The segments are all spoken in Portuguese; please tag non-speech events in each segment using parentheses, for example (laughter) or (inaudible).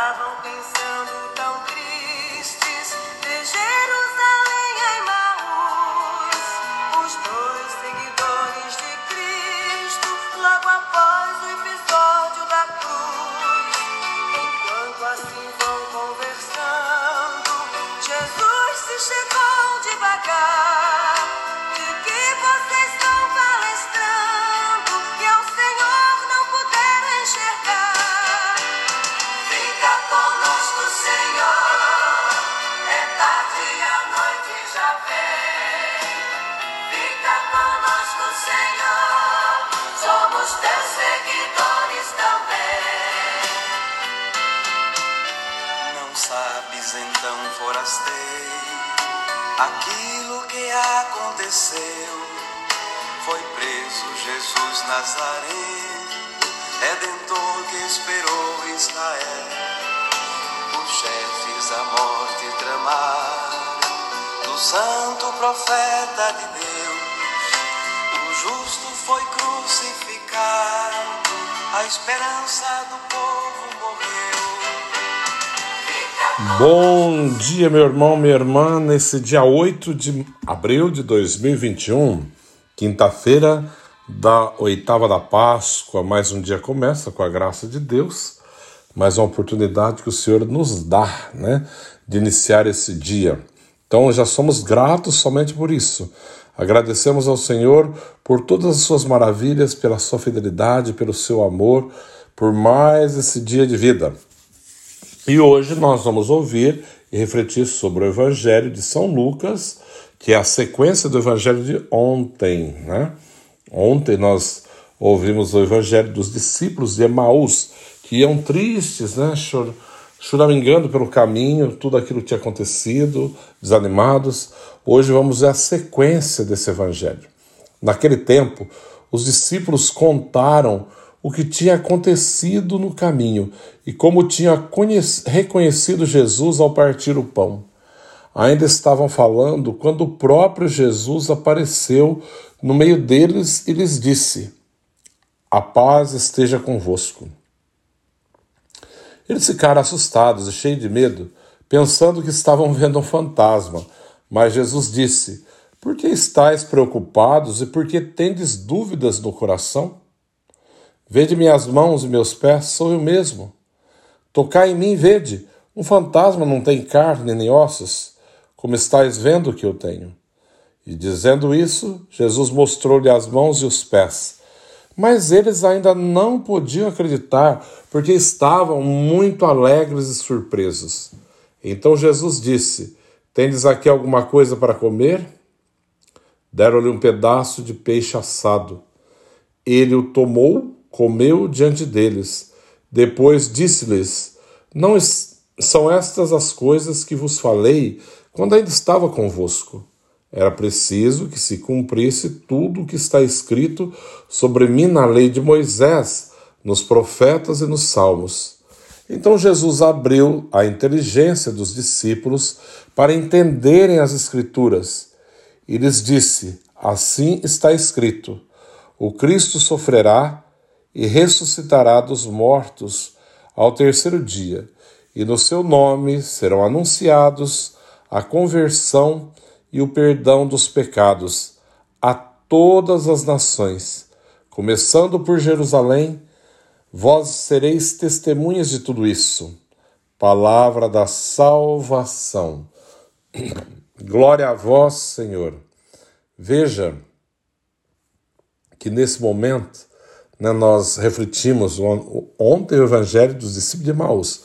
estavam pensando aquilo que aconteceu. Foi preso Jesus Nazareno, redentor que esperou Israel. Os chefes a morte tramaram santo profeta de Deus. O justo foi crucificado, a esperança do povo morreu. Bom dia, meu irmão, minha irmã, nesse dia 8 de abril de 2021, quinta-feira da oitava da Páscoa, mais um dia começa com a graça de Deus, mais uma oportunidade que o Senhor nos dá, né, de iniciar esse dia. Então já somos gratos somente por isso. Agradecemos ao Senhor por todas as suas maravilhas, pela sua fidelidade, pelo seu amor, por mais esse dia de vida. E hoje nós vamos ouvir e refletir sobre o Evangelho de São Lucas, que é a sequência do Evangelho de ontem. Né? Ontem nós ouvimos o Evangelho dos discípulos de Emaús, que iam tristes, né? Choramingando pelo caminho, tudo aquilo que tinha acontecido, desanimados. Hoje vamos ver a sequência desse Evangelho. Naquele tempo, os discípulos contaram o que tinha acontecido no caminho e como tinha reconhecido Jesus ao partir o pão. Ainda estavam falando quando o próprio Jesus apareceu no meio deles e lhes disse: A paz esteja convosco. Eles ficaram assustados e cheios de medo, pensando que estavam vendo um fantasma. Mas Jesus disse: Por que estáis preocupados e por que tendes dúvidas no coração? Vede minhas mãos e meus pés, sou eu mesmo. Tocai em mim, vede. Um fantasma não tem carne nem ossos, como estáis vendo que eu tenho. E dizendo isso, Jesus mostrou-lhe as mãos e os pés. Mas eles ainda não podiam acreditar, porque estavam muito alegres e surpresos. Então Jesus disse: Tendes aqui alguma coisa para comer? Deram-lhe um pedaço de peixe assado. Ele o tomou, comeu diante deles. Depois disse-lhes: Não são estas as coisas que vos falei quando ainda estava convosco. Era preciso que se cumprisse tudo o que está escrito sobre mim na lei de Moisés, nos profetas e nos salmos. Então Jesus abriu a inteligência dos discípulos para entenderem as Escrituras e lhes disse: Assim está escrito: O Cristo sofrerá e ressuscitará dos mortos ao terceiro dia, e no seu nome serão anunciados a conversão e o perdão dos pecados a todas as nações, começando por Jerusalém. Vós sereis testemunhas de tudo isso. Palavra da salvação. (clears throat) Glória a vós, Senhor. Veja que nesse momento né, nós refletimos ontem o evangelho dos discípulos de Maús,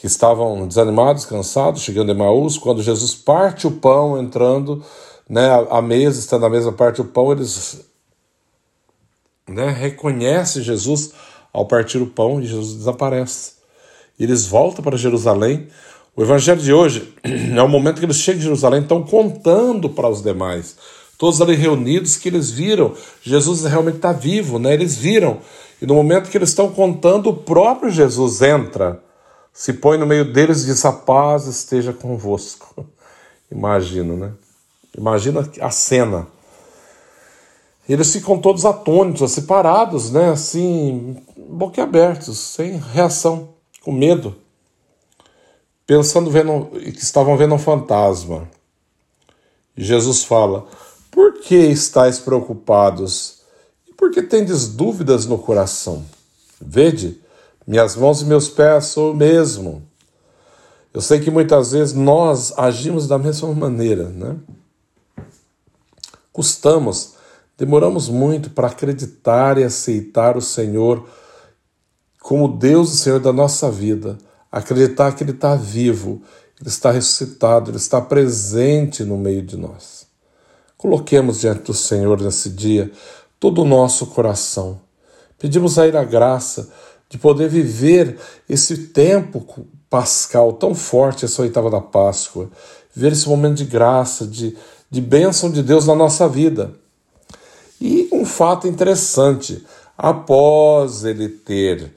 que estavam desanimados, cansados, chegando em Maús, quando Jesus parte o pão, entrando né, à mesa, estando à mesa, parte o pão, eles né, reconhecem Jesus ao partir o pão e Jesus desaparece. Eles voltam para Jerusalém. O evangelho de hoje (clears throat) é o momento que eles chegam em Jerusalém, estão contando para os demais todos ali reunidos, que eles viram, Jesus realmente está vivo, né? Eles viram. E no momento que eles estão contando, o próprio Jesus entra, se põe no meio deles e diz: A paz esteja convosco. (laughs) Imagina, né? Imagina a cena. Eles ficam todos atônitos, separados, né? Assim, boquiabertos, sem reação, com medo. pensando vendo, que estavam vendo um fantasma. Jesus fala: Por que estáis preocupados? E por que tendes dúvidas no coração? Vede, minhas mãos e meus pés sou o mesmo. Eu sei que muitas vezes nós agimos da mesma maneira, né? Custamos, demoramos muito para acreditar e aceitar o Senhor como Deus e Senhor da nossa vida, acreditar que Ele está vivo, Ele está ressuscitado, Ele está presente no meio de nós. Coloquemos diante do Senhor nesse dia todo o nosso coração. Pedimos a Ele a graça de poder viver esse tempo pascal tão forte, essa oitava da Páscoa, ver esse momento de graça, de, de bênção de Deus na nossa vida. E um fato interessante, após ele ter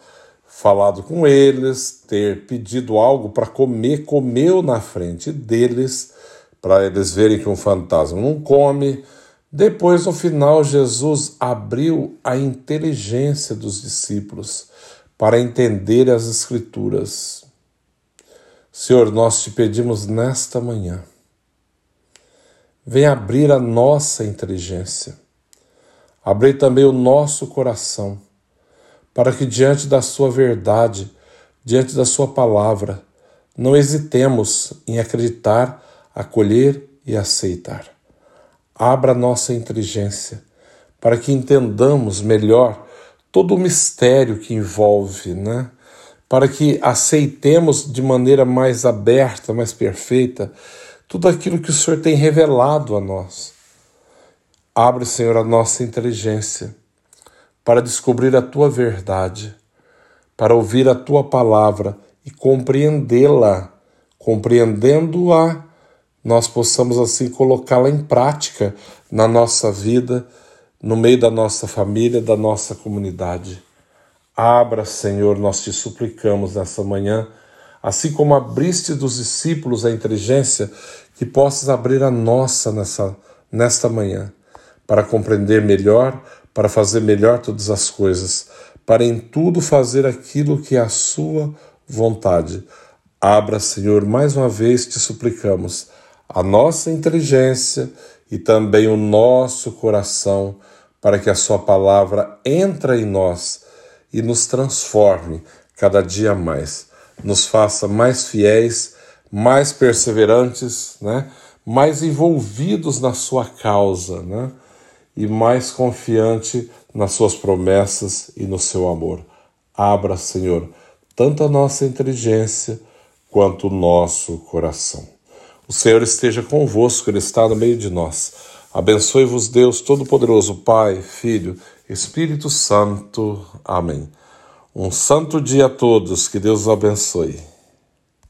falado com eles, ter pedido algo para comer, comeu na frente deles, para eles verem que um fantasma não come. Depois, no final, Jesus abriu a inteligência dos discípulos para entender as Escrituras. Senhor, nós te pedimos nesta manhã, vem abrir a nossa inteligência, abrir também o nosso coração, para que diante da Sua verdade, diante da Sua palavra, não hesitemos em acreditar, acolher e aceitar. Abra nossa inteligência para que entendamos melhor todo o mistério que envolve, né? para que aceitemos de maneira mais aberta, mais perfeita, tudo aquilo que o Senhor tem revelado a nós. Abre, Senhor, a nossa inteligência para descobrir a tua verdade, para ouvir a tua palavra e compreendê-la. Compreendendo-a, nós possamos assim colocá-la em prática na nossa vida, no meio da nossa família, da nossa comunidade. Abra, Senhor, nós te suplicamos nessa manhã, assim como abriste dos discípulos a inteligência, que possas abrir a nossa nessa, nesta manhã, para compreender melhor, para fazer melhor todas as coisas, para em tudo fazer aquilo que é a sua vontade. Abra, Senhor, mais uma vez te suplicamos, a nossa inteligência e também o nosso coração, para que a sua palavra entre em nós e nos transforme cada dia mais, nos faça mais fiéis, mais perseverantes, né? mais envolvidos na sua causa né? e mais confiante nas suas promessas e no seu amor. Abra, Senhor, tanto a nossa inteligência quanto o nosso coração. O Senhor esteja convosco, Ele está no meio de nós. Abençoe-vos, Deus Todo-Poderoso, Pai, Filho Espírito Santo. Amém. Um santo dia a todos, que Deus os abençoe.